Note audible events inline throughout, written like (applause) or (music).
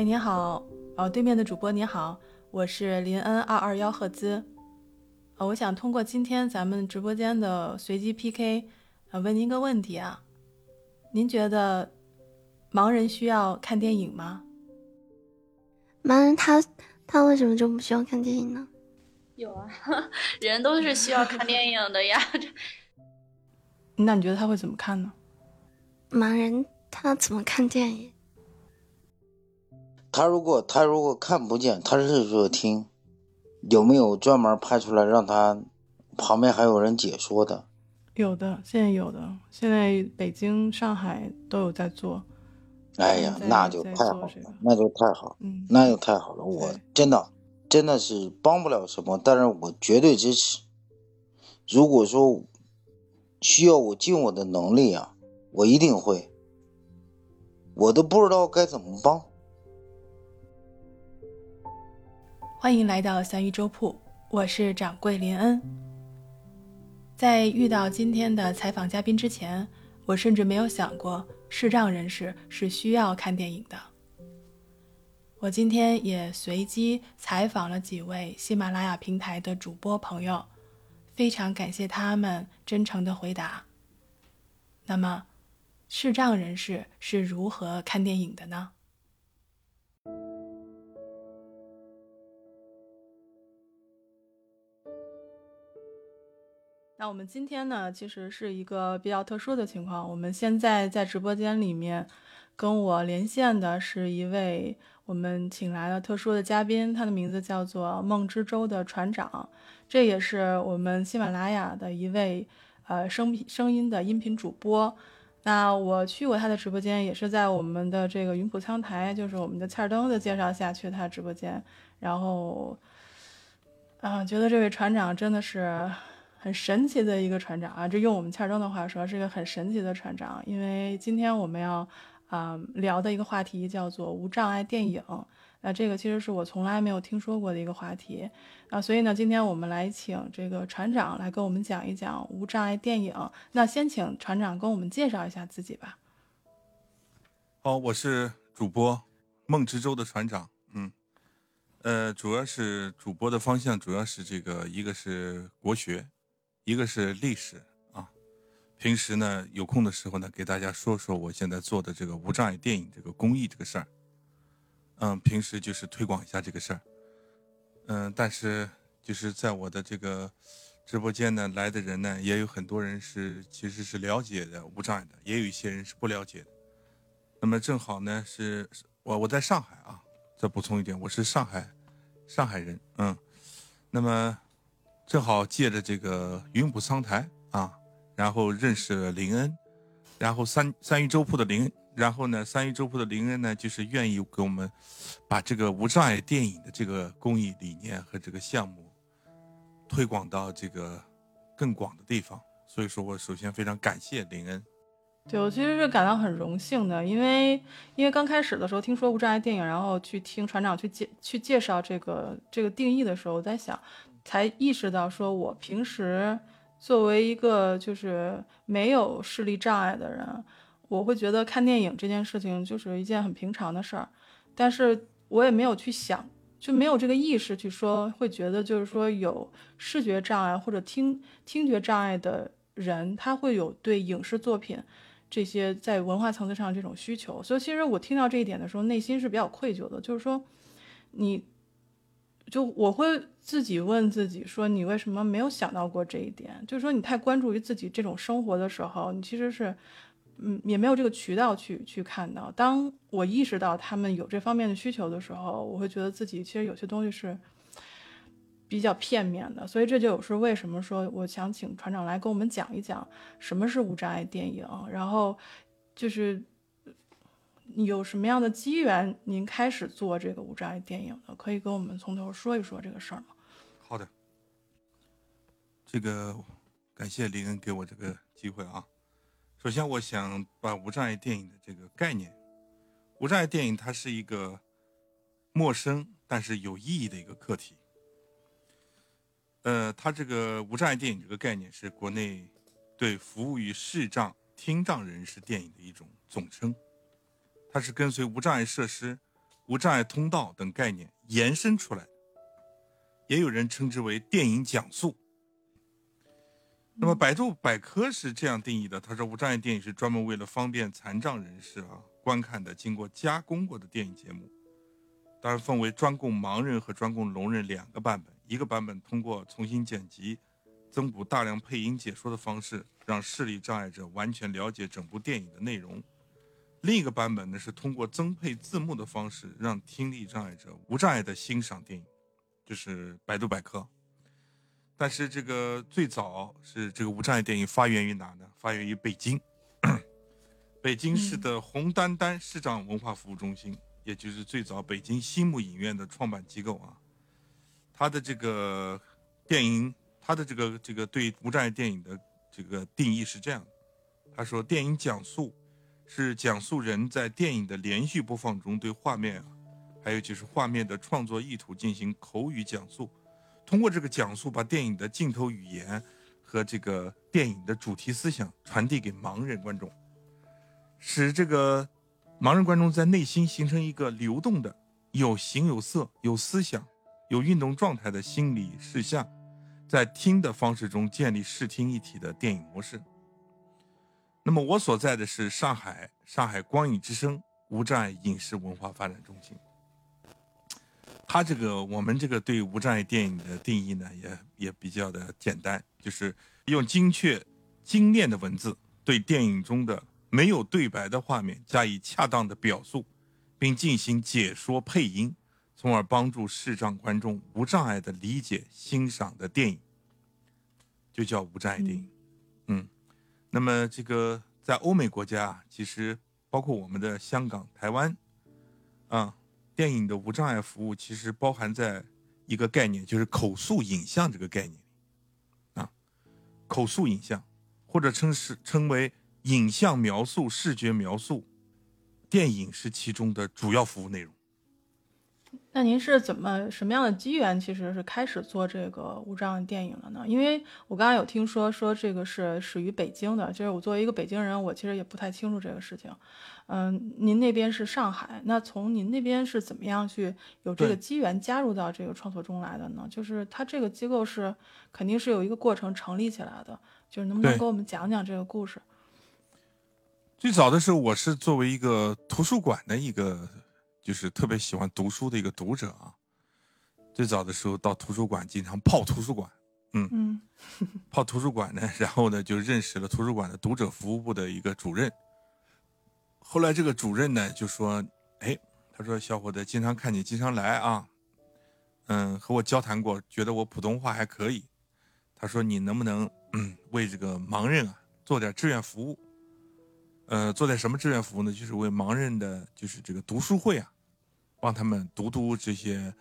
哎，你好，哦，对面的主播你好，我是林恩二二幺赫兹，呃，我想通过今天咱们直播间的随机 PK，呃，问您个问题啊，您觉得盲人需要看电影吗？盲人他他为什么就不需要看电影呢？有啊，(laughs) 人都是需要看电影的呀。(laughs) 那你觉得他会怎么看呢？盲人他怎么看电影？他如果他如果看不见，他是说听，有没有专门拍出来让他旁边还有人解说的？有的，现在有的，现在北京、上海都有在做。哎呀，那就太好了，那就太好，嗯，那就太好了。我真的真的是帮不了什么，但是我绝对支持。如果说需要我尽我的能力啊，我一定会。我都不知道该怎么帮。欢迎来到三鱼粥铺，我是掌柜林恩。在遇到今天的采访嘉宾之前，我甚至没有想过视障人士是需要看电影的。我今天也随机采访了几位喜马拉雅平台的主播朋友，非常感谢他们真诚的回答。那么，视障人士是如何看电影的呢？那我们今天呢，其实是一个比较特殊的情况。我们现在在直播间里面，跟我连线的是一位我们请来了特殊的嘉宾，他的名字叫做梦之舟的船长，这也是我们喜马拉雅的一位呃声声音的音频主播。那我去过他的直播间，也是在我们的这个云浦苍台，就是我们的欠儿灯的介绍下去他直播间，然后，啊，觉得这位船长真的是。很神奇的一个船长啊！这用我们欠中的话说，是一个很神奇的船长。因为今天我们要啊聊的一个话题叫做无障碍电影，那这个其实是我从来没有听说过的一个话题啊。所以呢，今天我们来请这个船长来跟我们讲一讲无障碍电影。那先请船长跟我们介绍一下自己吧。好，我是主播梦之舟的船长。嗯，呃，主要是主播的方向主要是这个，一个是国学。一个是历史啊，平时呢有空的时候呢，给大家说说我现在做的这个无障碍电影这个公益这个事儿。嗯，平时就是推广一下这个事儿。嗯，但是就是在我的这个直播间呢，来的人呢，也有很多人是其实是了解的无障碍的，也有一些人是不了解的。那么正好呢，是我我在上海啊，再补充一点，我是上海上海人。嗯，那么。正好借着这个云浦仓台啊，然后认识了林恩，然后三三鱼粥铺的林，然后呢，三鱼粥铺的林恩呢，就是愿意给我们把这个无障碍电影的这个公益理念和这个项目推广到这个更广的地方。所以说我首先非常感谢林恩。对我其实是感到很荣幸的，因为因为刚开始的时候听说无障碍电影，然后去听船长去介去介绍这个这个定义的时候，我在想。才意识到，说我平时作为一个就是没有视力障碍的人，我会觉得看电影这件事情就是一件很平常的事儿，但是我也没有去想，就没有这个意识去说，会觉得就是说有视觉障碍或者听听觉障碍的人，他会有对影视作品这些在文化层次上这种需求。所以其实我听到这一点的时候，内心是比较愧疚的，就是说你。就我会自己问自己说，你为什么没有想到过这一点？就是说，你太关注于自己这种生活的时候，你其实是，嗯，也没有这个渠道去去看到。当我意识到他们有这方面的需求的时候，我会觉得自己其实有些东西是比较片面的。所以这就是为什么说我想请船长来跟我们讲一讲什么是无障碍电影，然后就是。有什么样的机缘，您开始做这个无障碍电影的？可以跟我们从头说一说这个事儿吗？好的，这个感谢林恩给我这个机会啊。首先，我想把无障碍电影的这个概念，无障碍电影它是一个陌生但是有意义的一个课题。呃，它这个无障碍电影这个概念是国内对服务于视障、听障人士电影的一种总称。它是跟随无障碍设施、无障碍通道等概念延伸出来的，也有人称之为电影讲述。那么百度百科是这样定义的，他说无障碍电影是专门为了方便残障人士啊观看的，经过加工过的电影节目。当然分为专供盲人和专供聋人两个版本，一个版本通过重新剪辑、增补大量配音解说的方式，让视力障碍者完全了解整部电影的内容；另一个版本呢是通过增配字幕的方式，让听力障碍者无障碍的欣赏电影。就是百度百科。但是这个最早是这个无障碍电影发源于哪呢？发源于北京，北京市的红丹丹市长文化服务中心，也就是最早北京新木影院的创办机构啊。他的这个电影，他的这个这个对无障碍电影的这个定义是这样的：他说，电影讲述是讲述人在电影的连续播放中对画面，还有就是画面的创作意图进行口语讲述。通过这个讲述，把电影的镜头语言和这个电影的主题思想传递给盲人观众，使这个盲人观众在内心形成一个流动的、有形有色、有思想、有运动状态的心理视像，在听的方式中建立视听一体的电影模式。那么我所在的是上海上海光影之声无障碍影视文化发展中心。他这个我们这个对无障碍电影的定义呢，也也比较的简单，就是用精确、精炼的文字对电影中的没有对白的画面加以恰当的表述，并进行解说配音，从而帮助视障观众无障碍的理解欣赏的电影，就叫无障碍电影。嗯，那么这个在欧美国家，其实包括我们的香港、台湾，啊。电影的无障碍服务其实包含在一个概念，就是口述影像这个概念，啊，口述影像或者称是称为影像描述、视觉描述，电影是其中的主要服务内容。那您是怎么什么样的机缘，其实是开始做这个无障碍电影了呢？因为我刚刚有听说说这个是始于北京的，就是我作为一个北京人，我其实也不太清楚这个事情。嗯，您那边是上海，那从您那边是怎么样去有这个机缘加入到这个创作中来的呢？就是它这个机构是肯定是有一个过程成立起来的，就是能不能给我们讲讲这个故事？最早的时候，我是作为一个图书馆的一个。就是特别喜欢读书的一个读者啊，最早的时候到图书馆经常泡图书馆，嗯嗯，泡图书馆呢，然后呢就认识了图书馆的读者服务部的一个主任。后来这个主任呢就说：“哎，他说小伙子经常看你经常来啊，嗯，和我交谈过，觉得我普通话还可以。他说你能不能嗯为这个盲人啊做点志愿服务？”呃，做点什么志愿服务呢？就是为盲人的，就是这个读书会啊，帮他们读读这些，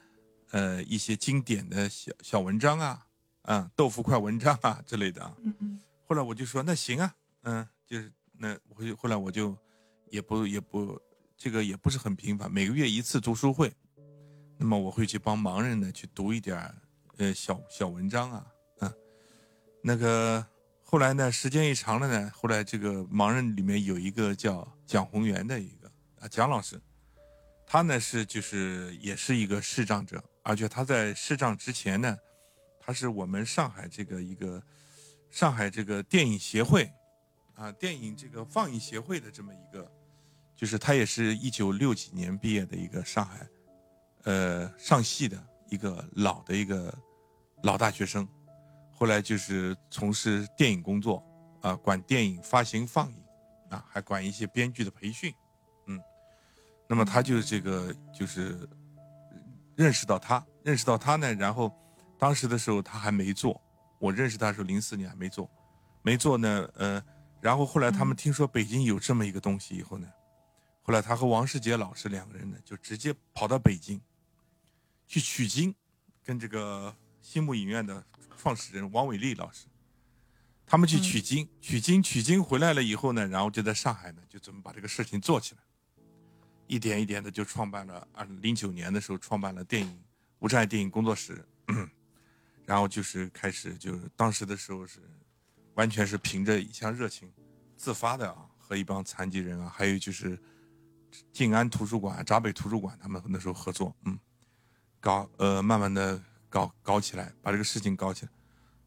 呃，一些经典的小小文章啊，啊，豆腐块文章啊之类的啊。嗯嗯。后来我就说，那行啊，嗯，就是那我就后来我就也不也不这个也不是很频繁，每个月一次读书会，那么我会去帮盲人呢去读一点呃小小文章啊，嗯，那个。后来呢，时间一长了呢，后来这个盲人里面有一个叫蒋宏元的一个啊蒋老师，他呢是就是也是一个视障者，而且他在视障之前呢，他是我们上海这个一个上海这个电影协会啊电影这个放映协会的这么一个，就是他也是一九六几年毕业的一个上海呃上戏的一个老的一个老大学生。后来就是从事电影工作，啊，管电影发行放映，啊，还管一些编剧的培训，嗯，那么他就这个就是认识到他，认识到他呢，然后当时的时候他还没做，我认识他的时候零四年还没做，没做呢，呃，然后后来他们听说北京有这么一个东西以后呢，后来他和王世杰老师两个人呢就直接跑到北京去取经，跟这个新木影院的。创始人王伟丽老师，他们去取经，取经，取经回来了以后呢，然后就在上海呢，就准备把这个事情做起来，一点一点的就创办了。二零零九年的时候，创办了电影无障碍电影工作室，(clears throat) 然后就是开始，就是当时的时候是完全是凭着一腔热情，自发的啊，和一帮残疾人啊，还有就是静安图书馆、闸北图书馆他们那时候合作，嗯，搞呃慢慢的搞搞起来，把这个事情搞起来。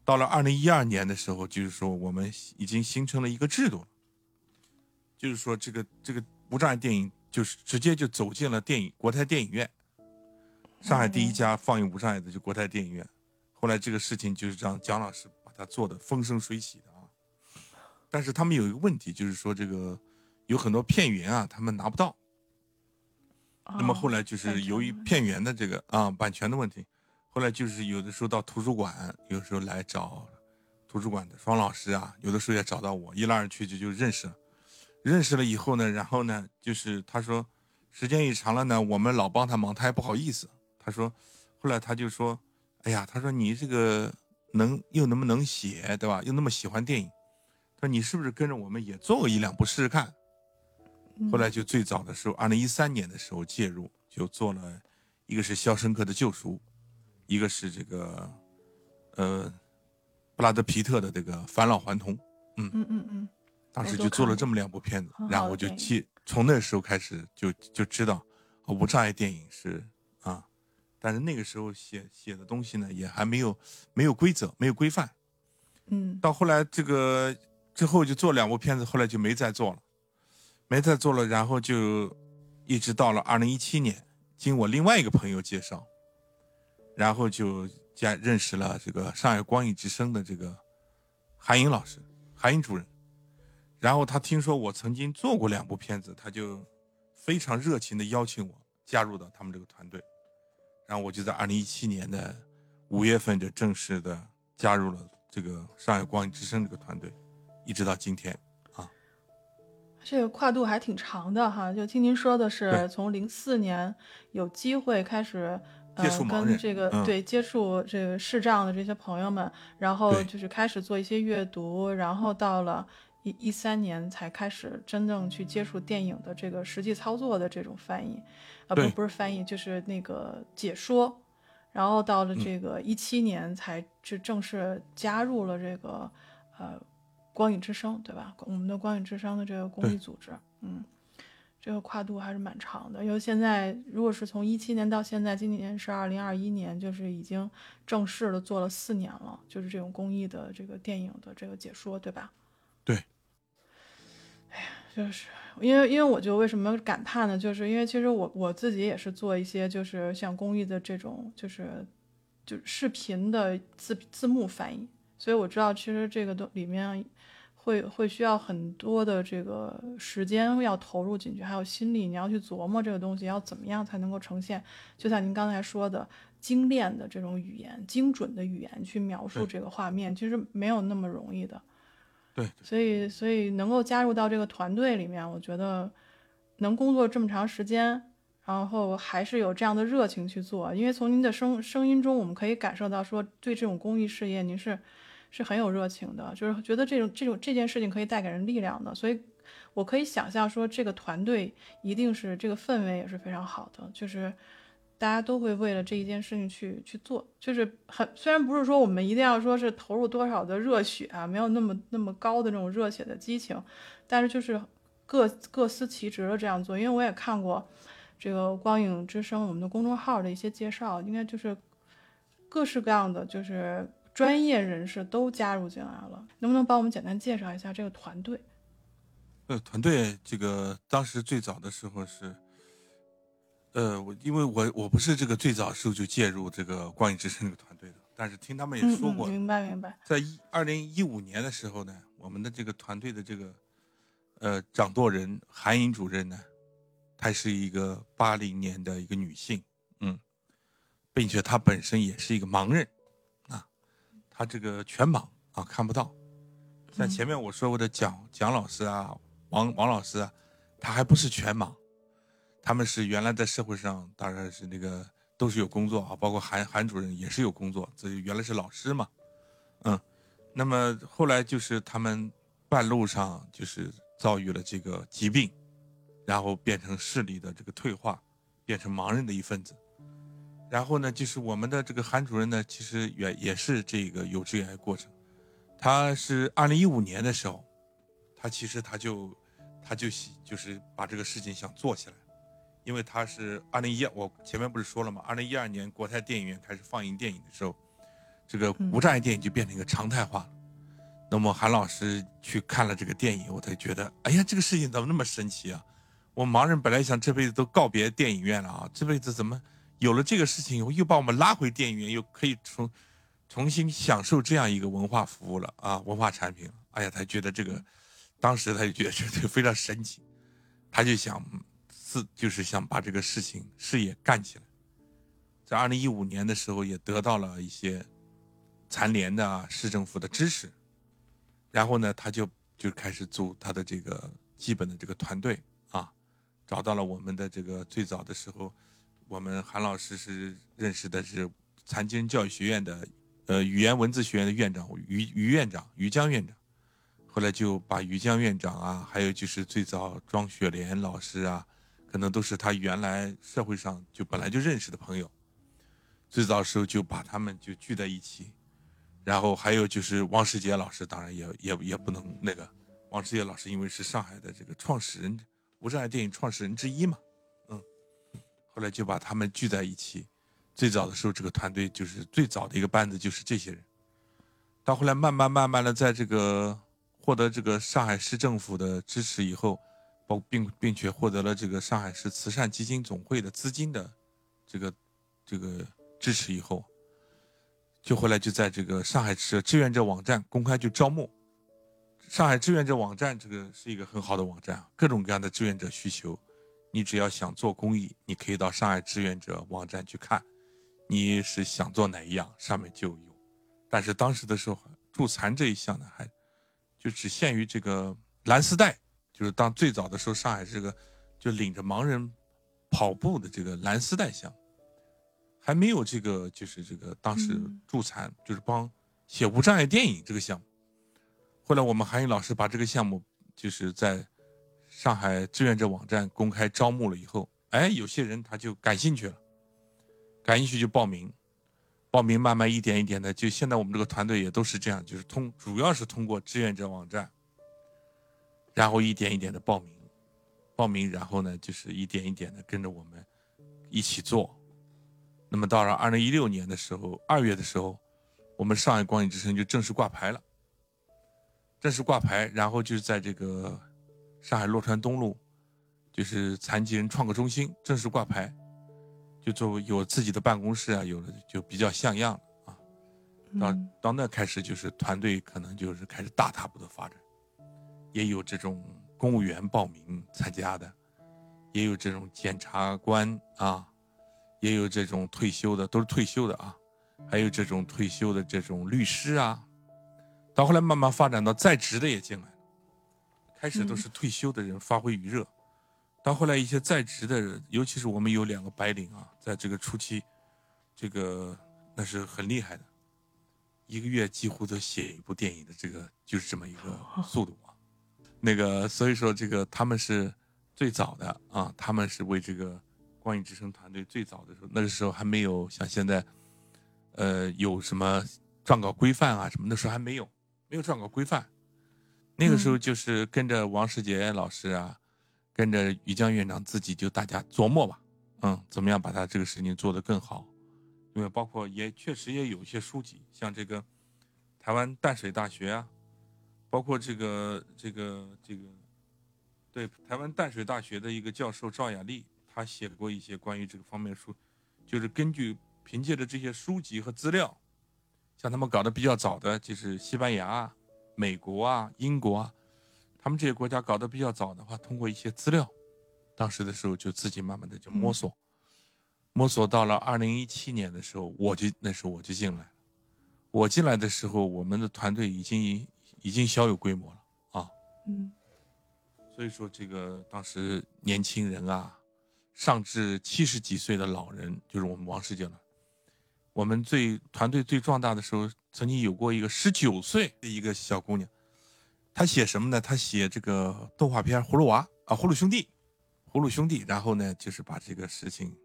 到了二零一二年的时候，就是说我们已经形成了一个制度了，就是说这个这个无障碍电影就是直接就走进了电影国泰电影院，上海第一家放映无障碍的就国泰电影院。后来这个事情就是让蒋老师把它做的风生水起的啊，但是他们有一个问题，就是说这个有很多片源啊，他们拿不到。那么后来就是由于片源的这个啊版权的问题。后来就是有的时候到图书馆，有时候来找图书馆的双老师啊，有的时候也找到我，一来二去就就认识了。认识了以后呢，然后呢，就是他说时间一长了呢，我们老帮他忙，他也不好意思。他说，后来他就说，哎呀，他说你这个能又能不能写，对吧？又那么喜欢电影，他说你是不是跟着我们也做过一两部试试看？后来就最早的时候，二零一三年的时候介入，就做了一个是《肖申克的救赎》。一个是这个，呃，布拉德皮特的这个返老还童，嗯。嗯嗯嗯，当时就做了这么两部片子，然后我就记，从那时候开始就就知道，无障碍电影是啊，但是那个时候写写的东西呢，也还没有没有规则，没有规范，嗯，到后来这个之后就做两部片子，后来就没再做了，没再做了，然后就一直到了二零一七年，经我另外一个朋友介绍。然后就加认识了这个上海光影之声的这个韩英老师，韩英主任。然后他听说我曾经做过两部片子，他就非常热情的邀请我加入到他们这个团队。然后我就在二零一七年的五月份就正式的加入了这个上海光影之声这个团队，一直到今天啊。这个跨度还挺长的哈，就听您说的是从零四年有机会开始。接触跟这个对接触这个视障的这些朋友们，然后就是开始做一些阅读，然后到了一一三年才开始真正去接触电影的这个实际操作的这种翻译，啊不不是翻译就是那个解说，然后到了这个一七年才就正式加入了这个呃光影之声，对吧？我们的光影之声的这个公益组织，嗯。这个跨度还是蛮长的，因为现在如果是从一七年到现在，今年是二零二一年，就是已经正式的做了四年了，就是这种公益的这个电影的这个解说，对吧？对。哎呀，就是因为因为我就为什么感叹呢？就是因为其实我我自己也是做一些就是像公益的这种就是就视频的字字幕翻译，所以我知道其实这个都里面。会会需要很多的这个时间要投入进去，还有心力，你要去琢磨这个东西要怎么样才能够呈现。就像您刚才说的，精炼的这种语言、精准的语言去描述这个画面，其实没有那么容易的。对，所以所以能够加入到这个团队里面，我觉得能工作这么长时间，然后还是有这样的热情去做，因为从您的声声音中，我们可以感受到说对这种公益事业，您是。是很有热情的，就是觉得这种这种这件事情可以带给人力量的，所以我可以想象说，这个团队一定是这个氛围也是非常好的，就是大家都会为了这一件事情去去做，就是很虽然不是说我们一定要说是投入多少的热血啊，没有那么那么高的这种热血的激情，但是就是各各司其职的这样做，因为我也看过这个光影之声我们的公众号的一些介绍，应该就是各式各样的就是。专业人士都加入进来了，能不能帮我们简单介绍一下这个团队？呃，团队这个当时最早的时候是，呃，我因为我我不是这个最早时候就介入这个 (laughs) 光影之声这个团队的，但是听他们也说过，明白明白。在一二零一五年的时候呢，我们的这个团队的这个呃掌舵人韩颖主任呢，她是一个八零年的一个女性，嗯，并且她本身也是一个盲人。他这个全盲啊，看不到。像前面我说过的蒋蒋老师啊，王王老师啊，他还不是全盲，他们是原来在社会上当然是那个都是有工作啊，包括韩韩主任也是有工作，这原来是老师嘛，嗯。那么后来就是他们半路上就是遭遇了这个疾病，然后变成视力的这个退化，变成盲人的一份子。然后呢，就是我们的这个韩主任呢，其实也也是这个有这样一个过程。他是二零一五年的时候，他其实他就他就就是把这个事情想做起来，因为他是二零一，我前面不是说了吗？二零一二年国泰电影院开始放映电影的时候，这个无障碍电影就变成一个常态化了。那么韩老师去看了这个电影，我才觉得，哎呀，这个事情怎么那么神奇啊！我盲人本来想这辈子都告别电影院了啊，这辈子怎么有了这个事情以后，又把我们拉回电影院，又可以重重新享受这样一个文化服务了啊，文化产品。哎呀，他觉得这个。当时他就觉得这个非常神奇，他就想自就是想把这个事情事业干起来。在二零一五年的时候，也得到了一些残联的市政府的支持，然后呢，他就就开始组他的这个基本的这个团队啊，找到了我们的这个最早的时候，我们韩老师是认识的是残疾人教育学院的呃语言文字学院的院长于于院长于江院长。后来就把于江院长啊，还有就是最早庄雪莲老师啊，可能都是他原来社会上就本来就认识的朋友。最早时候就把他们就聚在一起，然后还有就是王世杰老师，当然也也也不能那个，王世杰老师因为是上海的这个创始人，无障碍电影创始人之一嘛，后来就把他们聚在一起。最早的时候，这个团队就是最早的一个班子就是这些人，到后来慢慢慢慢的在这个。获得这个上海市政府的支持以后，包并并且获得了这个上海市慈善基金总会的资金的这个这个支持以后，就后来就在这个上海市志愿者网站公开就招募。上海志愿者网站这个是一个很好的网站，各种各样的志愿者需求，你只要想做公益，你可以到上海志愿者网站去看，你是想做哪一样，上面就有。但是当时的时候，助残这一项呢还。就只限于这个蓝丝带，就是当最早的时候，上海这个就领着盲人跑步的这个蓝丝带项目，还没有这个就是这个当时助残，就是帮写无障碍电影这个项目。后来我们韩宇老师把这个项目就是在上海志愿者网站公开招募了以后，哎，有些人他就感兴趣了，感兴趣就报名。报名慢慢一点一点的，就现在我们这个团队也都是这样，就是通主要是通过志愿者网站，然后一点一点的报名，报名，然后呢就是一点一点的跟着我们一起做。那么到了二零一六年的时候，二月的时候，我们上海光影之声就正式挂牌了，正式挂牌，然后就是在这个上海洛川东路，就是残疾人创客中心正式挂牌。就作为有自己的办公室啊，有的就比较像样啊。到到那开始就是团队可能就是开始大踏步的发展，也有这种公务员报名参加的，也有这种检察官啊，也有这种退休的，都是退休的啊，还有这种退休的这种律师啊。到后来慢慢发展到在职的也进来了，开始都是退休的人发挥余热。到后来，一些在职的人，尤其是我们有两个白领啊，在这个初期，这个那是很厉害的，一个月几乎都写一部电影的，这个就是这么一个速度啊。那个，所以说这个他们是最早的啊，他们是为这个光影之声团队最早的时候，那个时候还没有像现在，呃，有什么撰稿规范啊什么，那时候还没有，没有撰稿规范，那个时候就是跟着王世杰老师啊。跟着于江院长自己就大家琢磨吧，嗯，怎么样把他这个事情做得更好？因为包括也确实也有一些书籍，像这个台湾淡水大学啊，包括这个这个这个，对台湾淡水大学的一个教授赵雅丽，他写过一些关于这个方面的书，就是根据凭借着这些书籍和资料，像他们搞得比较早的就是西班牙、美国啊、英国啊。他们这些国家搞得比较早的话，通过一些资料，当时的时候就自己慢慢的就摸索，摸索到了二零一七年的时候，我就那时候我就进来了。我进来的时候，我们的团队已经已经小有规模了啊。嗯。所以说，这个当时年轻人啊，上至七十几岁的老人，就是我们王世杰了。我们最团队最壮大的时候，曾经有过一个十九岁的一个小姑娘。她写什么呢？她写这个动画片《葫芦娃》啊，《葫芦兄弟》，《葫芦兄弟》。然后呢，就是把这个事情，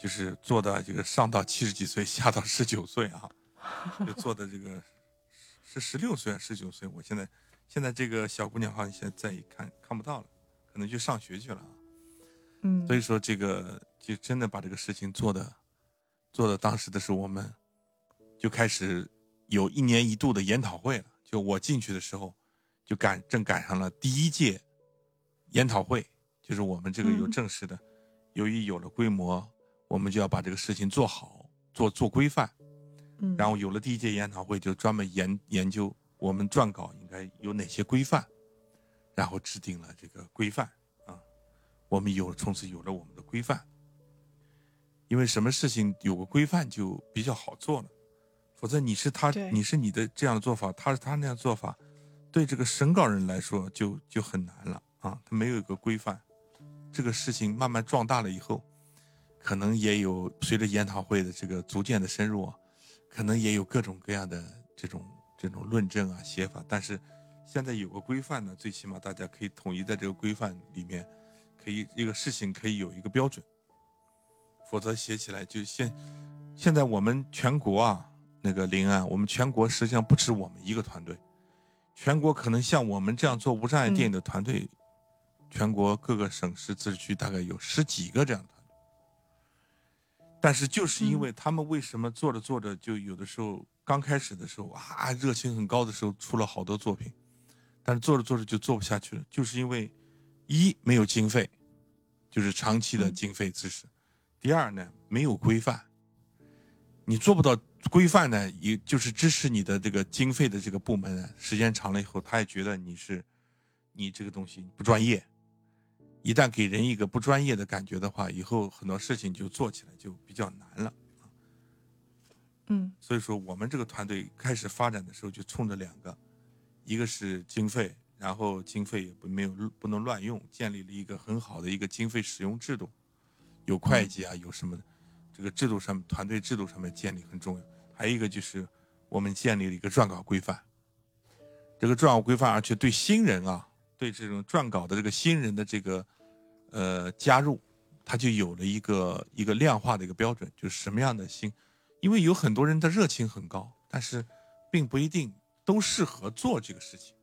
就是做到这个上到七十几岁，下到十九岁啊，就做的这个是十六岁、十九岁。我现在现在这个小姑娘好像现在再一看看不到了可能去上学去了。嗯，所以说这个就真的把这个事情做的，做的当时的时候，我们就开始有一年一度的研讨会了。就我进去的时候，就赶正赶上了第一届研讨会，就是我们这个有正式的，由于有了规模，我们就要把这个事情做好，做做规范。嗯，然后有了第一届研讨会，就专门研研究我们撰稿应该有哪些规范，然后制定了这个规范啊。我们有从此有了我们的规范，因为什么事情有个规范就比较好做了，否则你是他，你是你的这样的做法，他是他那样做法，对这个审稿人来说就就很难了啊。他没有一个规范，这个事情慢慢壮大了以后，可能也有随着研讨会的这个逐渐的深入啊。可能也有各种各样的这种这种论证啊写法，但是现在有个规范呢，最起码大家可以统一在这个规范里面，可以一个事情可以有一个标准，否则写起来就现现在我们全国啊那个临安，我们全国实际上不止我们一个团队，全国可能像我们这样做无障碍电影的团队，全国各个省市自治区大概有十几个这样的团队。但是就是因为他们为什么做着做着就有的时候刚开始的时候啊热情很高的时候出了好多作品，但是做着做着就做不下去了，就是因为一没有经费，就是长期的经费支持；第二呢没有规范，你做不到规范呢，也就是支持你的这个经费的这个部门，时间长了以后他也觉得你是你这个东西不专业。一旦给人一个不专业的感觉的话，以后很多事情就做起来就比较难了。嗯，所以说我们这个团队开始发展的时候就冲着两个，一个是经费，然后经费也不没有不能乱用，建立了一个很好的一个经费使用制度，有会计啊，有什么这个制度上团队制度上面建立很重要。还有一个就是我们建立了一个撰稿规范，这个撰稿规范而且对新人啊，对这种撰稿的这个新人的这个。呃，加入，他就有了一个一个量化的一个标准，就是什么样的新，因为有很多人的热情很高，但是并不一定都适合做这个事情。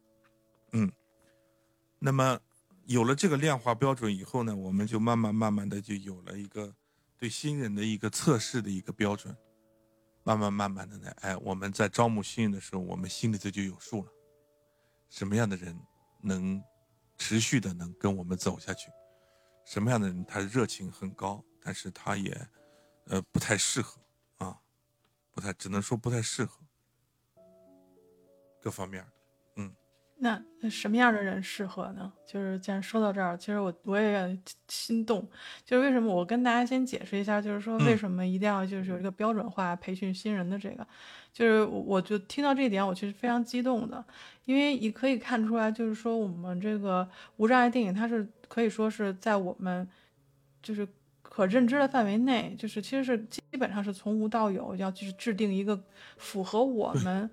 嗯，那么有了这个量化标准以后呢，我们就慢慢慢慢的就有了一个对新人的一个测试的一个标准，慢慢慢慢的呢，哎，我们在招募新人的时候，我们心里头就有数了，什么样的人能持续的能跟我们走下去。什么样的人，他热情很高，但是他也，呃，不太适合啊，不太，只能说不太适合，各方面，的。那那什么样的人适合呢？就是既然说到这儿，其实我我也心动，就是为什么我跟大家先解释一下，就是说为什么一定要就是有一个标准化培训新人的这个，就是我就听到这一点，我其实非常激动的，因为你可以看出来，就是说我们这个无障碍电影，它是可以说是在我们就是可认知的范围内，就是其实是基本上是从无到有，要去制定一个符合我们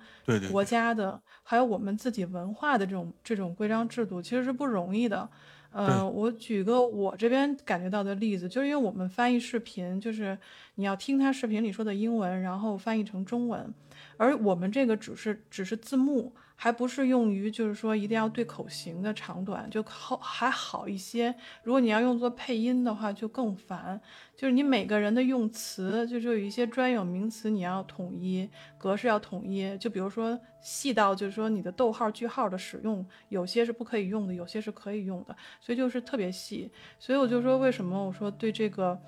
国家的。还有我们自己文化的这种这种规章制度，其实是不容易的。呃，我举个我这边感觉到的例子，就是因为我们翻译视频，就是你要听他视频里说的英文，然后翻译成中文，而我们这个只是只是字幕。还不是用于，就是说一定要对口型的长短就好还好一些。如果你要用作配音的话，就更烦。就是你每个人的用词，就是有一些专有名词你要统一，格式要统一。就比如说细到，就是说你的逗号、句号的使用，有些是不可以用的，有些是可以用的。所以就是特别细。所以我就说，为什么我说对这个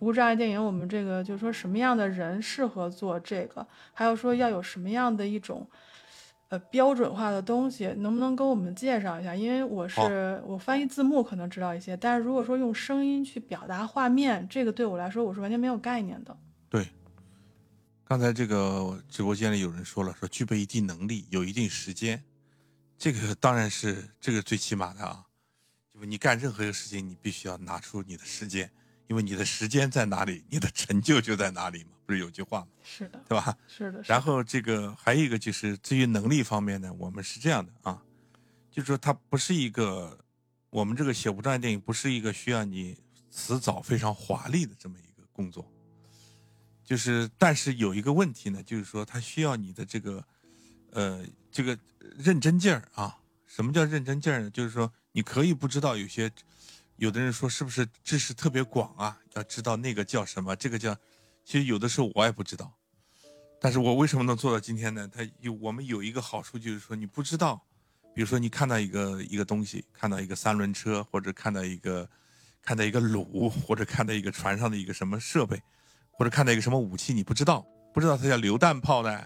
无障碍电影，我们这个就是说什么样的人适合做这个，还有说要有什么样的一种。呃，标准化的东西能不能跟我们介绍一下？因为我是我翻译字幕可能知道一些，但是如果说用声音去表达画面，这个对我来说我是完全没有概念的。对，刚才这个直播间里有人说了，说具备一定能力，有一定时间，这个当然是这个最起码的啊。就你干任何一个事情，你必须要拿出你的时间，因为你的时间在哪里，你的成就就在哪里嘛。不是有句话吗？是的，对吧？是的。然后这个还有一个就是，至于能力方面呢，我们是这样的啊，就是说它不是一个，我们这个写无障碍电影不是一个需要你辞藻非常华丽的这么一个工作，就是但是有一个问题呢，就是说它需要你的这个，呃，这个认真劲儿啊。什么叫认真劲儿呢？就是说你可以不知道有些，有的人说是不是知识特别广啊？要知道那个叫什么，这个叫，其实有的时候我也不知道。但是我为什么能做到今天呢？他有我们有一个好处，就是说你不知道，比如说你看到一个一个东西，看到一个三轮车，或者看到一个看到一个橹，或者看到一个船上的一个什么设备，或者看到一个什么武器，你不知道，不知道它叫榴弹炮呢，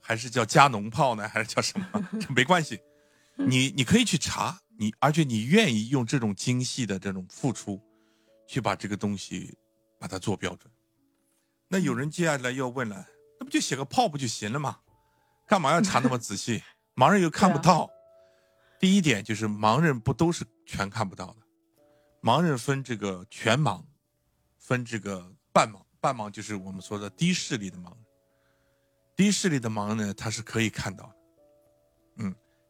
还是叫加农炮呢，还是叫什么？(laughs) 没关系，你你可以去查，你而且你愿意用这种精细的这种付出，去把这个东西把它做标准。那有人接下来要问了。那不就写个炮不就行了吗？干嘛要查那么 (laughs) 仔细？盲人又看不到。第一点就是盲人不都是全看不到的，盲人分这个全盲，分这个半盲。半盲就是我们说的低视力的盲人。低视力的盲人呢，他是可以看到的。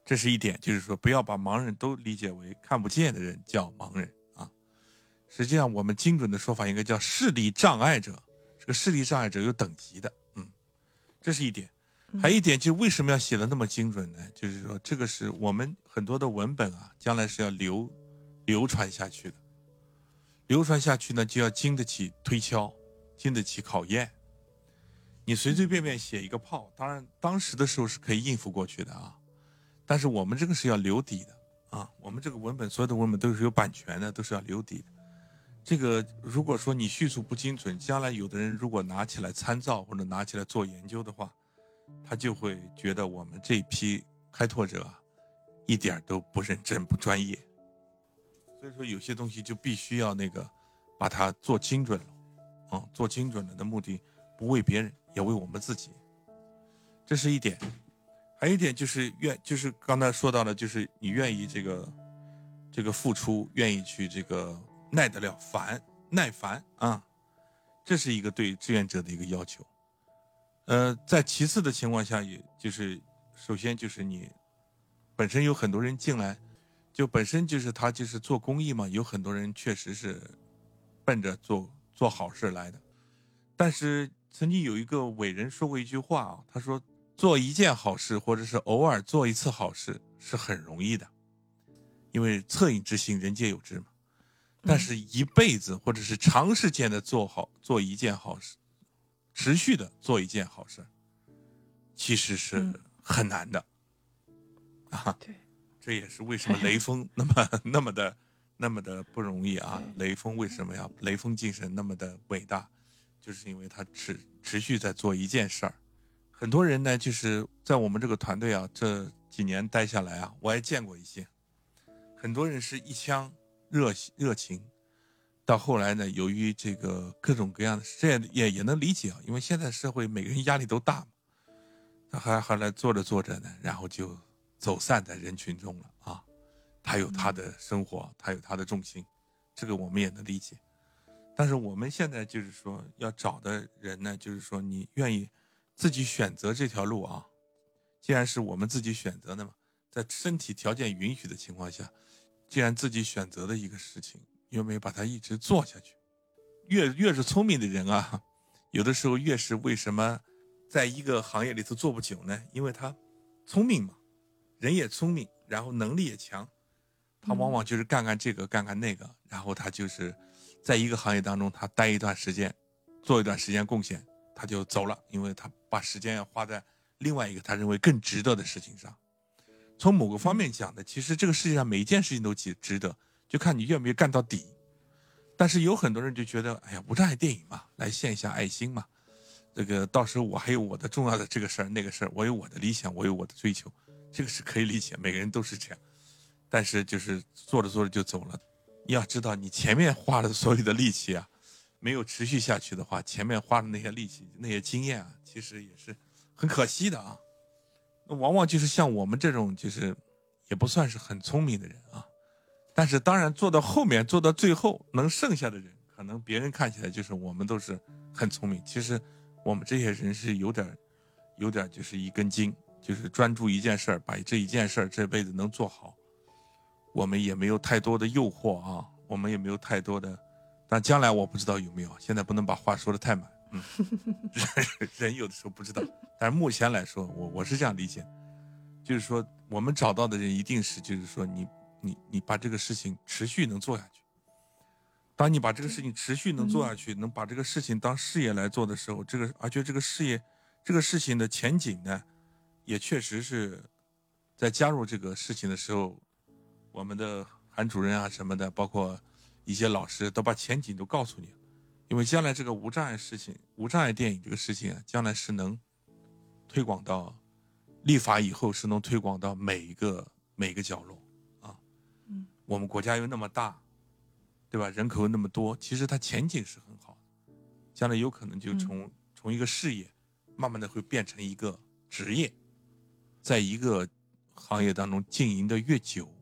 嗯，这是一点，就是说不要把盲人都理解为看不见的人叫盲人啊。实际上，我们精准的说法应该叫视力障碍者。这个视力障碍者有等级的。嗯这是一点，还有一点就是为什么要写的那么精准呢？就是说这个是我们很多的文本啊，将来是要流流传下去的，流传下去呢就要经得起推敲，经得起考验。你随随便便写一个炮，当然当时的时候是可以应付过去的啊，但是我们这个是要留底的啊，我们这个文本所有的文本都是有版权的，都是要留底的。这个如果说你叙述不精准，将来有的人如果拿起来参照或者拿起来做研究的话，他就会觉得我们这批开拓者一点都不认真、不专业。所以说有些东西就必须要那个把它做精准了，嗯，做精准了的目的不为别人，也为我们自己。这是一点，还有一点就是愿，就是刚才说到的，就是你愿意这个这个付出，愿意去这个。耐得了烦，耐烦啊，这是一个对志愿者的一个要求。呃，在其次的情况下，也就是首先就是你本身有很多人进来，就本身就是他就是做公益嘛，有很多人确实是奔着做做好事来的。但是曾经有一个伟人说过一句话啊，他说做一件好事或者是偶尔做一次好事是很容易的，因为恻隐之心人皆有之嘛。但是，一辈子或者是长时间的做好做一件好事，持续的做一件好事，其实是很难的，啊，对，这也是为什么雷锋 (laughs) 那么那么的那么的不容易啊。雷锋为什么要雷锋精神那么的伟大，就是因为他持持续在做一件事儿。很多人呢，就是在我们这个团队啊，这几年待下来啊，我也见过一些，很多人是一腔。热热情，到后来呢，由于这个各种各样的，这也也能理解啊，因为现在社会每个人压力都大嘛，他还还来做着做着呢，然后就走散在人群中了啊。他有他的生活，他有他的重心，这个我们也能理解。但是我们现在就是说要找的人呢，就是说你愿意自己选择这条路啊，既然是我们自己选择的嘛，在身体条件允许的情况下。既然自己选择的一个事情，有没有把它一直做下去？越越是聪明的人啊，有的时候越是为什么在一个行业里头做不久呢？因为他聪明嘛，人也聪明，然后能力也强，他往往就是干干这个，干干那个，然后他就是在一个行业当中，他待一段时间，做一段时间贡献，他就走了，因为他把时间要花在另外一个他认为更值得的事情上。从某个方面讲的，其实这个世界上每一件事情都值值得，就看你愿不愿意干到底。但是有很多人就觉得，哎呀，无障碍电影嘛，来献一下爱心嘛。这个到时候我还有我的重要的这个事儿那个事儿，我有我的理想，我有我的追求，这个是可以理解，每个人都是这样。但是就是做着做着就走了，你要知道，你前面花了所有的力气啊，没有持续下去的话，前面花的那些力气、那些经验啊，其实也是很可惜的啊。那往往就是像我们这种，就是也不算是很聪明的人啊。但是当然做到后面，做到最后能剩下的人，可能别人看起来就是我们都是很聪明。其实我们这些人是有点，有点就是一根筋，就是专注一件事儿，把这一件事儿这辈子能做好。我们也没有太多的诱惑啊，我们也没有太多的，但将来我不知道有没有。现在不能把话说的太满。嗯，人 (laughs) 人有的时候不知道，但是目前来说，我我是这样理解，就是说我们找到的人一定是，就是说你你你把这个事情持续能做下去。当你把这个事情持续能做下去，能把这个事情当事业来做的时候，这个而且这个事业这个事情的前景呢，也确实是在加入这个事情的时候，我们的韩主任啊什么的，包括一些老师都把前景都告诉你了。因为将来这个无障碍事情、无障碍电影这个事情啊，将来是能推广到立法以后是能推广到每一个每一个角落啊。嗯，我们国家又那么大。对吧？人口又那么多，其实它前景是很好的，将来有可能就从从一个事业，慢慢的会变成一个职业，在一个行业当中经营的越久，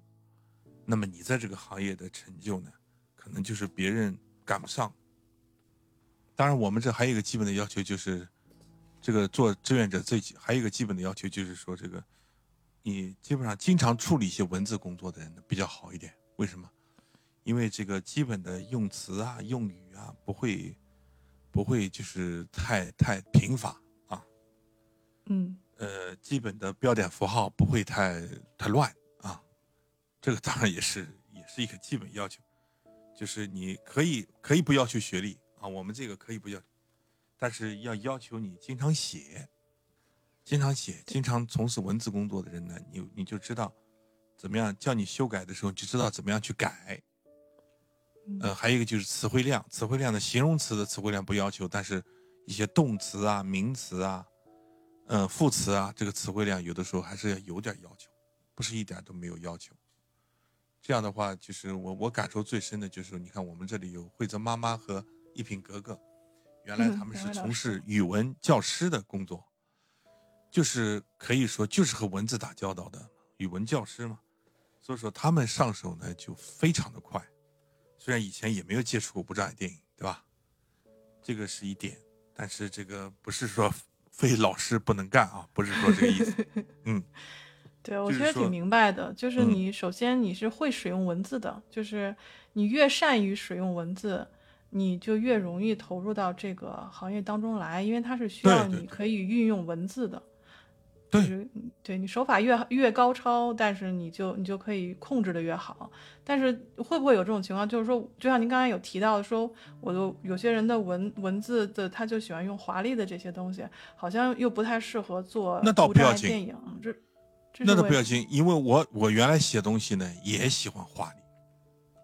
那么你在这个行业的成就呢，可能就是别人赶不上。当然，我们这还有一个基本的要求，就是这个做志愿者最还有一个基本的要求，就是说这个你基本上经常处理一些文字工作的人比较好一点。为什么？因为这个基本的用词啊、用语啊，不会，不会就是太太贫乏啊，嗯，呃，基本的标点符号不会太太乱啊，这个当然也是也是一个基本要求，就是你可以可以不要求学历啊，我们这个可以不要，但是要要求你经常写，经常写，经常从事文字工作的人呢，你你就知道怎么样叫你修改的时候就知道怎么样去改。呃，还有一个就是词汇量，词汇量的形容词的词汇量不要求，但是一些动词啊、名词啊、嗯、副词啊，这个词汇量有的时候还是要有点要求，不是一点都没有要求。这样的话，就是我我感受最深的就是，你看我们这里有惠泽妈妈和一品格格，原来他们是从事语文教师的工作，就是可以说就是和文字打交道的语文教师嘛，所以说他们上手呢就非常的快。虽然以前也没有接触过无障碍电影，对吧？这个是一点，但是这个不是说非老师不能干啊，不是说这个意思。嗯，(laughs) 对，我其实挺明白的。就是你首先你是会使用文字的，就是你越善于使用文字，你就越容易投入到这个行业当中来，因为它是需要你可以运用文字的。对，对你手法越越高超，但是你就你就可以控制的越好。但是会不会有这种情况？就是说，就像您刚才有提到说，我的有些人的文文字的他就喜欢用华丽的这些东西，好像又不太适合做那倒不要紧电影。这那倒不要紧，因为我我原来写东西呢也喜欢华丽，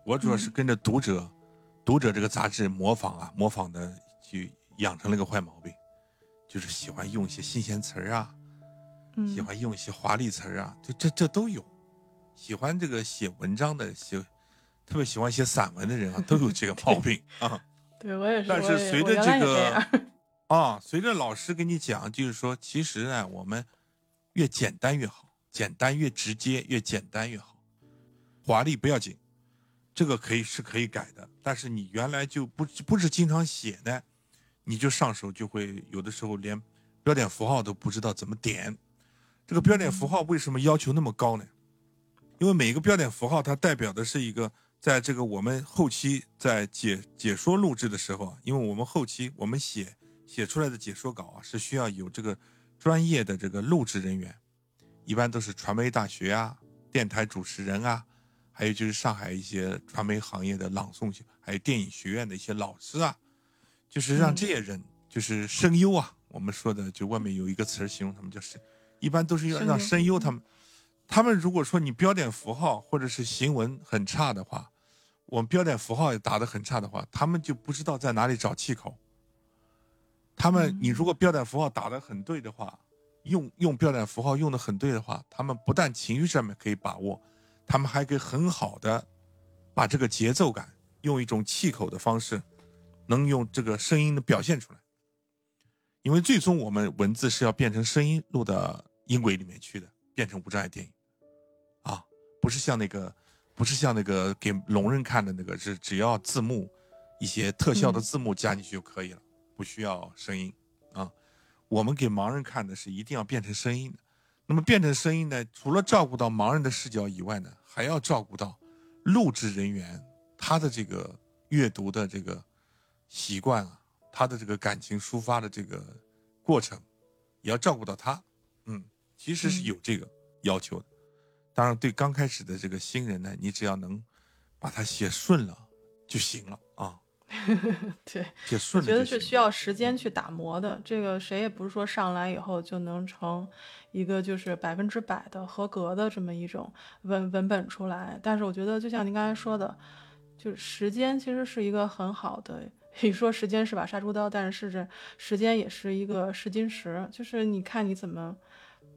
我主要是跟着读者，读者这个杂志模仿啊，模仿的就养成了个坏毛病，就是喜欢用一些新鲜词儿啊。喜欢用一些华丽词儿啊，这这这都有。喜欢这个写文章的，写特别喜欢写散文的人啊，都有这个毛病啊。对我也是。但是随着这个啊，随着老师跟你讲，就是说，其实呢，我们越简单越好，简单越直接，越简单越好。华丽不要紧，这个可以是可以改的。但是你原来就不不是经常写呢，你就上手就会有的时候连标点符号都不知道怎么点。这个标点符号为什么要求那么高呢？因为每一个标点符号它代表的是一个，在这个我们后期在解解说录制的时候啊，因为我们后期我们写写出来的解说稿啊，是需要有这个专业的这个录制人员，一般都是传媒大学啊、电台主持人啊，还有就是上海一些传媒行业的朗诵还有电影学院的一些老师啊，就是让这些人就是声优啊，我们说的就外面有一个词形容他们叫声。一般都是要让声优他们，他们如果说你标点符号或者是行文很差的话，我们标点符号也打得很差的话，他们就不知道在哪里找气口。他们，你如果标点符号打得很对的话，用用标点符号用的很对的话，他们不但情绪上面可以把握，他们还可以很好的把这个节奏感用一种气口的方式，能用这个声音的表现出来。因为最终我们文字是要变成声音录到音轨里面去的，变成无障碍电影，啊，不是像那个，不是像那个给聋人看的那个，是只要字幕，一些特效的字幕加进去就可以了，不需要声音，啊，我们给盲人看的是一定要变成声音的。那么变成声音呢，除了照顾到盲人的视角以外呢，还要照顾到录制人员他的这个阅读的这个习惯啊。他的这个感情抒发的这个过程，也要照顾到他，嗯，其实是有这个要求的，当然，对刚开始的这个新人呢，你只要能把它写顺了就行了啊。(laughs) 对，我觉得是需要时间去打磨的。这个谁也不是说上来以后就能成一个就是百分之百的合格的这么一种文文本出来。但是我觉得，就像您刚才说的，就是时间其实是一个很好的。你说时间是把杀猪刀，但是是时间也是一个试金石，就是你看你怎么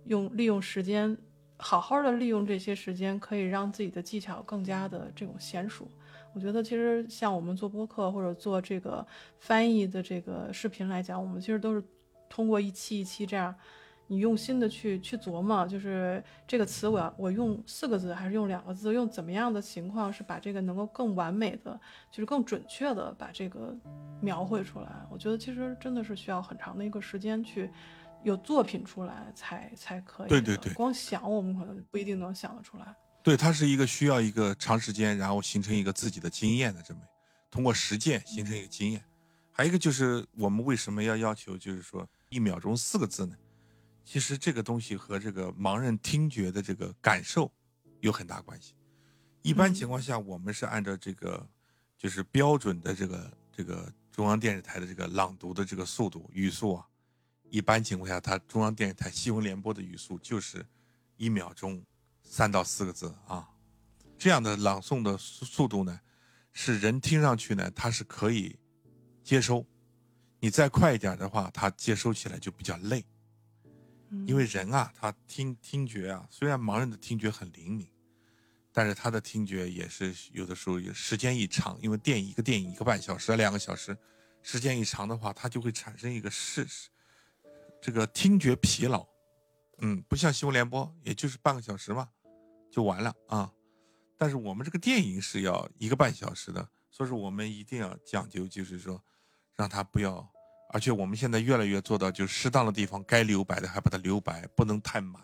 用利用时间，好好的利用这些时间，可以让自己的技巧更加的这种娴熟。我觉得其实像我们做播客或者做这个翻译的这个视频来讲，我们其实都是通过一期一期这样，你用心的去去琢磨，就是这个词我要我用四个字还是用两个字，用怎么样的情况是把这个能够更完美的，就是更准确的把这个描绘出来。我觉得其实真的是需要很长的一个时间去有作品出来才才可以。对对对光想我们可能不一定能想得出来。对，它是一个需要一个长时间，然后形成一个自己的经验的这么，通过实践形成一个经验。还有一个就是我们为什么要要求就是说一秒钟四个字呢？其实这个东西和这个盲人听觉的这个感受有很大关系。一般嗯情况下，我们是按照这个就是标准的这个这个中央电视台的这个朗读的这个速度语速啊，一般情况下，它中央电视台新闻联播的语速就是一秒钟三到四个字啊，这样的朗诵的速度呢，是人听上去呢，它是可以接收。你再快一点的话，它接收起来就比较累。因为人啊，他听听觉啊，虽然盲人的听觉很灵敏，但是他的听觉也是有的时候也时间一长，因为电影一个电影一个半小时、两个小时，时间一长的话，他就会产生一个视这个听觉疲劳。嗯，不像新闻联播，也就是半个小时嘛，就完了啊。但是我们这个电影是要一个半小时的，所以说我们一定要讲究，就是说让它不要。而且我们现在越来越做到，就是适当的地方该留白的还把它留白，不能太满。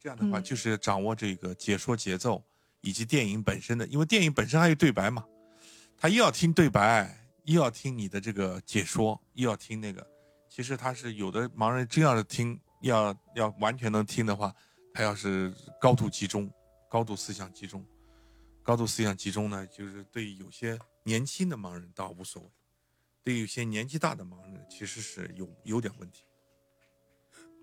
这样的话，嗯就是掌握这个解说节奏以及电影本身的，因为电影本身还有对白嘛，他又要听对白，又要听你的这个解说，又要听那个。其实他是有的盲人真要是听，要要完全能听的话，他要是高度集中，高度思想集中，高度思想集中呢，就是对于有些年轻的盲人倒无所谓。对有些年纪大的盲人，其实是有有点问题。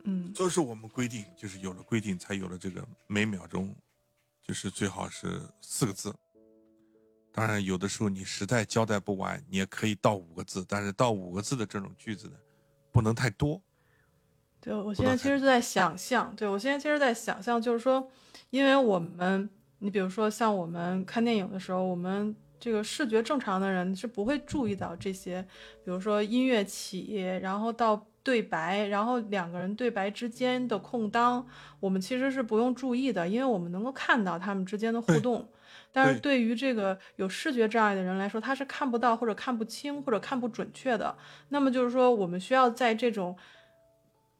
嗯所以说我们规定，就是有了规定，才有了这个每秒钟，就是最好是四个字。当然，有的时候你实在交代不完，你也可以到五个字，但是到五个字的这种句子呢，不能太多。对，我现在其实就在想象，对我现在其实在想象，就是说，因为我们，你比如说像我们看电影的时候，我们这个视觉正常的人是不会注意到这些，比如说音乐起，然后到对白，然后两个人对白之间的空当，我们其实是不用注意的，因为我们能够看到他们之间的互动。但是对对于这个有视觉障碍的人来说，他是看不到或者看不清或者看不准确的。那么就是说，我们需要在这种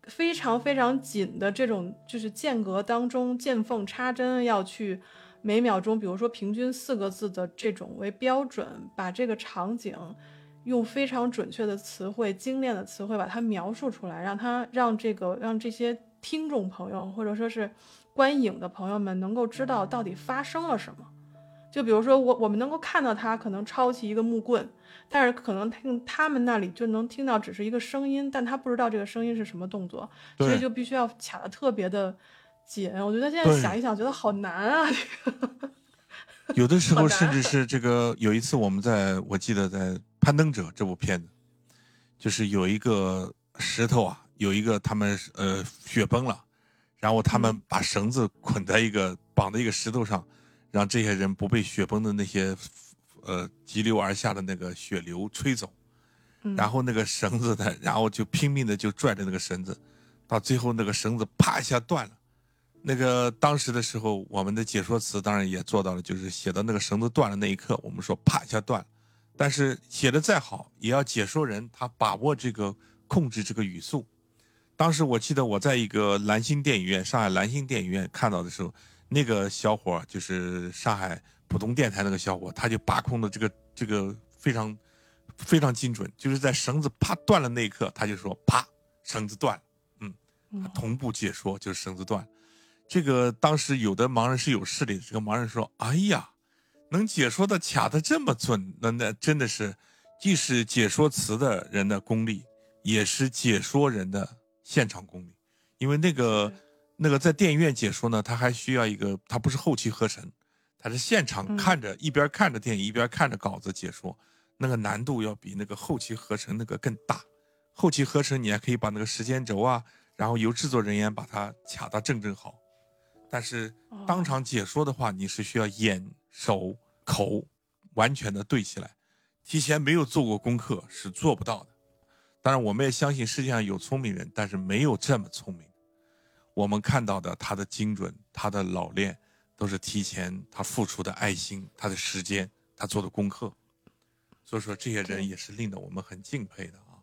非常非常紧的这种就是间隔当中见缝插针，要去每秒钟，比如说平均四个字的这种为标准，把这个场景用非常准确的词汇、精炼的词汇把它描述出来，让它让这个让这些听众朋友或者说是观影的朋友们能够知道到底发生了什么。就比如说我我们能够看到他可能抄起一个木棍，但是可能听他们那里就能听到只是一个声音，但他不知道这个声音是什么动作，所以就必须要卡的特别的紧。我觉得现在想一想，觉得好难啊！这个有的时 (laughs) 候甚至是这个，有一次我们在我记得在《攀登者》这部片子，就是有一个石头啊，有一个他们呃雪崩了，然后他们嗯把绳子捆在一个绑在一个石头上，让这些人不被雪崩的那些呃急流而下的那个血流吹走。嗯然后那个绳子呢，然后就拼命的就拽着那个绳子，到最后那个绳子啪一下断了。那个当时的时候，我们的解说词当然也做到了，就是写到那个绳子断了那一刻，我们说啪一下断了。但是写的再好，也要解说人他把握这个控制这个语速。当时我记得我在一个蓝星电影院，上海蓝星电影院看到的时候，那个小伙就是上海浦东电台那个小伙，他就把控的这个这个非常非常精准，就是在绳子啪断了那一刻，他就说啪绳子断了，嗯，他同步解说就是绳子断了。这个当时有的盲人是有视力的，这个盲人说：“哎呀，能解说的卡的这么准，那那真的是，既是解说词的人的功力，也是解说人的现场功力。因为那个那个在电影院解说呢，他还需要一个，他不是后期合成，他是现场看着一边看着电影一边看着稿子解说，那个难度要比那个后期合成那个更大。后期合成你还可以把那个时间轴啊。”然后由制作人员把它卡得正正好，但是当场解说的话，你是需要眼、手、口完全的对起来，提前没有做过功课是做不到的。当然，我们也相信世界上有聪明人，但是没有这么聪明。我们看到的他的精准、他的老练，都是提前他付出的爱心、他的时间、他做的功课。所以说，这些人也是令得我们很敬佩的啊。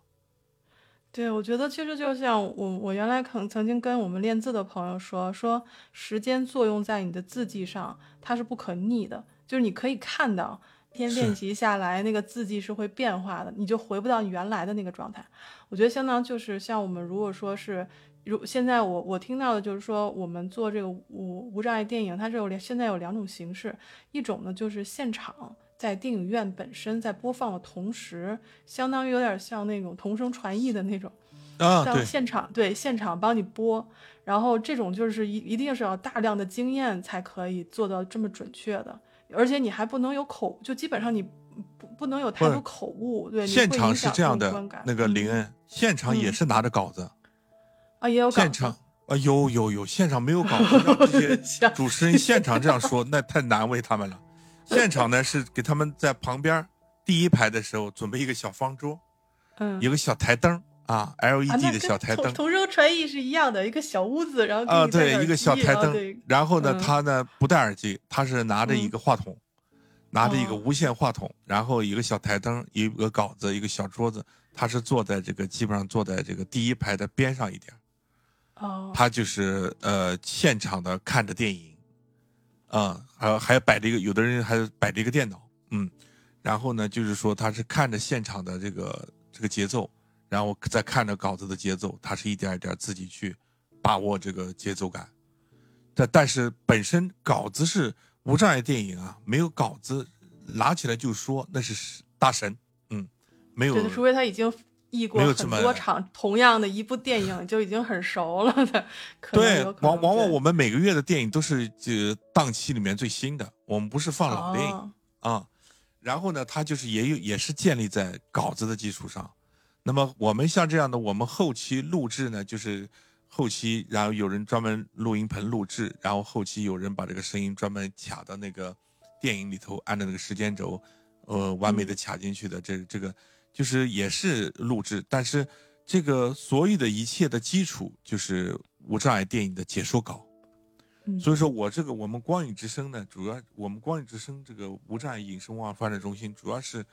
对，我觉得其实就像我，我原来可能曾经跟我们练字的朋友说，说时间作用在你的字迹上，它是不可逆的，就是你可以看到，天练习下来，那个字迹是会变化的，你就回不到你原来的那个状态。我觉得相当就是像我们如果说是，如现在我我听到的就是说，我们做这个无无障碍电影，它是有两现在有两种形式，一种呢就是现场。在电影院本身在播放的同时，相当于有点像那种同声传译的那种，啊，对，现场对现场帮你播，然后这种就是一一定是要大量的经验才可以做到这么准确的，而且你还不能有口，就基本上你不不能有太多口误，对，现场是这样的，那个。林恩，现场也是拿着稿子，啊，也有现场啊，有有有，现场没有稿子，(laughs) 让这些主持人现场这样说，那太难为他们了。现场呢是给他们在旁边第一排的时候准备一个小方桌，嗯，有个小台灯啊，LED 的小台灯，同声传译是一样的，一个小屋子，然后啊对，一个小台灯，然后呢他呢不戴耳机，他是拿着一个话筒，拿着一个无线话筒，然后一个小台灯，一个稿子，一个小桌子，他是坐在这个基本上坐在这个第一排的边上一点，哦，他就是呃现场的看着电影。啊，还还摆着一个，有的人还摆着一个电脑，嗯，然后呢，就是说他是看着现场的这个这个节奏，然后再看着稿子的节奏，他是一点一点自己去把握这个节奏感。但但是本身稿子是无障碍电影啊，没有稿子拿起来就说那是大神，嗯，没有，除非他已经。译过很多场同样的一部电影就已经很熟了的，对，往往往我们每个月的电影都是这档期里面最新的，我们不是放老电影啊。然后呢，它就是也有也是建立在稿子的基础上。那么我们像这样的，我们后期录制呢，就是后期，然后有人专门录音棚录制，然后后期有人把这个声音专门卡到那个电影里头，按照那个时间轴，呃，完美的卡进去的这这个。就是也是录制，但是这个所有的一切的基础就是无障碍电影的解说稿，所以说我这个我们光影之声呢，主要我们光影之声这个无障碍影视文化发展中心主要是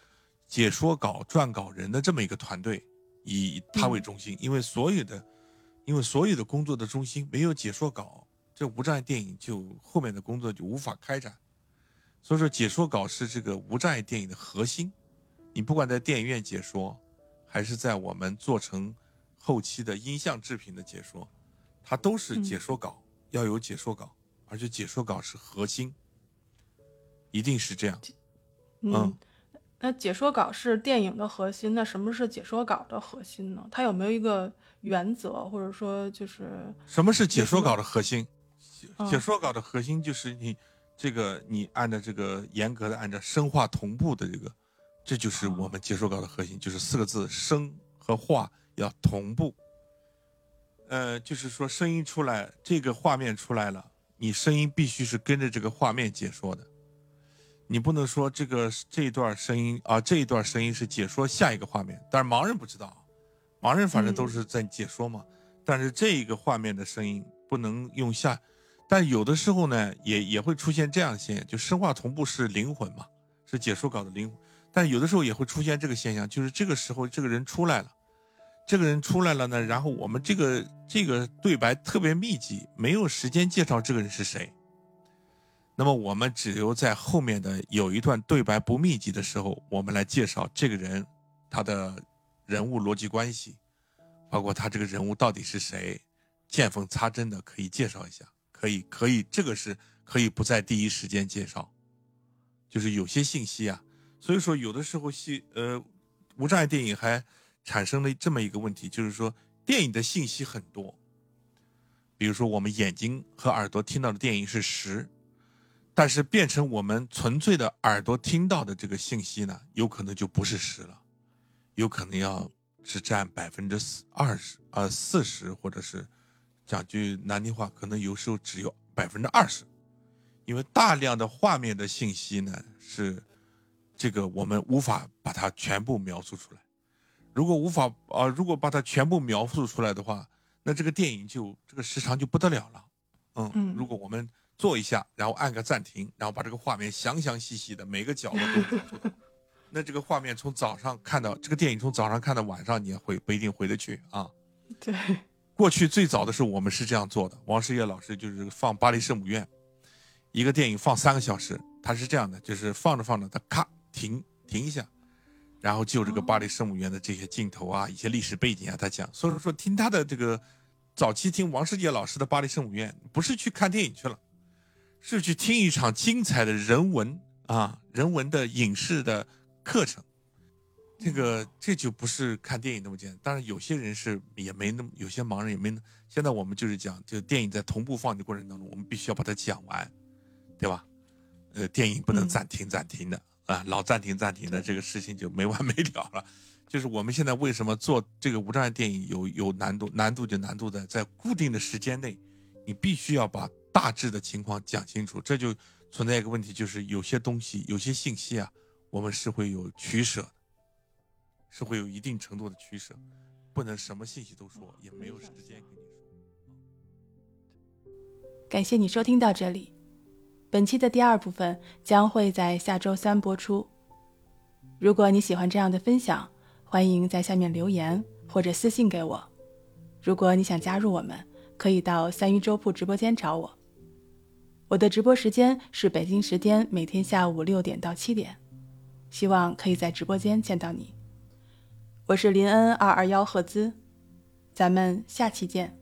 解说稿撰稿人的这么一个团队，以他为中心，因为所有的因为所有的工作的中心没有解说稿，这无障碍电影就后面的工作就无法开展，所以说解说稿是这个无障碍电影的核心。你不管在电影院解说，还是在我们做成后期的音像制品的解说，它都是解说稿，要有解说稿，而且解说稿是核心，一定是这样。嗯，那解说稿是电影的核心，那什么是解说稿的核心呢？它有没有一个原则，或者说就是什么是解说稿的核心？解说稿的核心就是你这个你按照这个严格的按照声画同步的这个。这就是我们解说稿的核心，就是四个字：声和画要同步。呃，就是说声音出来，这个画面出来了，你声音必须是跟着这个画面解说的。你不能说这个这一段声音啊，这一段声音是解说下一个画面，但是盲人不知道，盲人反正都是在解说嘛。但是这一个画面的声音不能用下，但有的时候呢，也也会出现这样现象，就声画同步是灵魂嘛，是解说稿的灵魂。但有的时候也会出现这个现象，就是这个时候这个人出来了，这个人出来了呢，然后我们这个这个对白特别密集，没有时间介绍这个人是谁。那么我们只有在后面的有一段对白不密集的时候，我们来介绍这个人，他的人物逻辑关系，包括他这个人物到底是谁，见缝插针的可以介绍一下。可以可以，这个是可以不在第一时间介绍，就是有些信息啊，所以说有的时候戏呃，无障碍电影还产生了这么一个问题，就是说电影的信息很多，比如说我们眼睛和耳朵听到的电影是十，但是变成我们纯粹的耳朵听到的这个信息呢，有可能就不是十了，有可能要只占百分之四二十呃四十，或者是讲句难听话，可能有时候只有百分之二十，因为大量的画面的信息呢是这个我们无法把它全部描述出来，如果无法啊、如果把它全部描述出来的话，那这个电影就这个时长就不得了了。嗯，嗯如果我们做一下，然后按个暂停，然后把这个画面详详细细的每个角落都描述到那这个画面从早上看到这个电影从早上看到晚上，你也回不一定回得去啊。(laughs) 对，过去最早的时候，我们是这样做的。王世业老师就是放《巴黎圣母院》，一个电影放三个小时，他是这样的，就是放着放着，他咔停停一下，然后就这个巴黎圣母院的这些镜头啊，一些历史背景啊，他讲。所以说，听他的这个早期听王世杰老师的《巴黎圣母院》，不是去看电影去了，是去听一场精彩的人文啊人文的影视的课程。这个这就不是看电影那么简单，当然有些人是也没那么，有些盲人也没那。现在我们就是讲，就电影在同步放的过程当中，我们必须要把它讲完，对吧？呃，电影不能嗯暂停暂停的、啊，老暂停暂停的，这个事情就没完 (laughs) 没了了。就是我们现在为什么做这个无障碍电影有有难度？难度就难度在在固定的时间内，你必须要把大致的情况讲清楚。这就存在一个问题，就是有些东西、有些信息啊，我们是会有取舍的。是会有一定程度的取舍，不能什么信息都说，也没有时间跟你说。感谢你收听到这里，本期的第二部分将会在下周三播出。如果你喜欢这样的分享，欢迎在下面留言或者私信给我。如果你想加入我们，可以到三鱼粥铺直播间找我。我的直播时间是北京时间每天下午六点到七点，希望可以在直播间见到你。我是林恩二二幺赫兹，咱们下期见。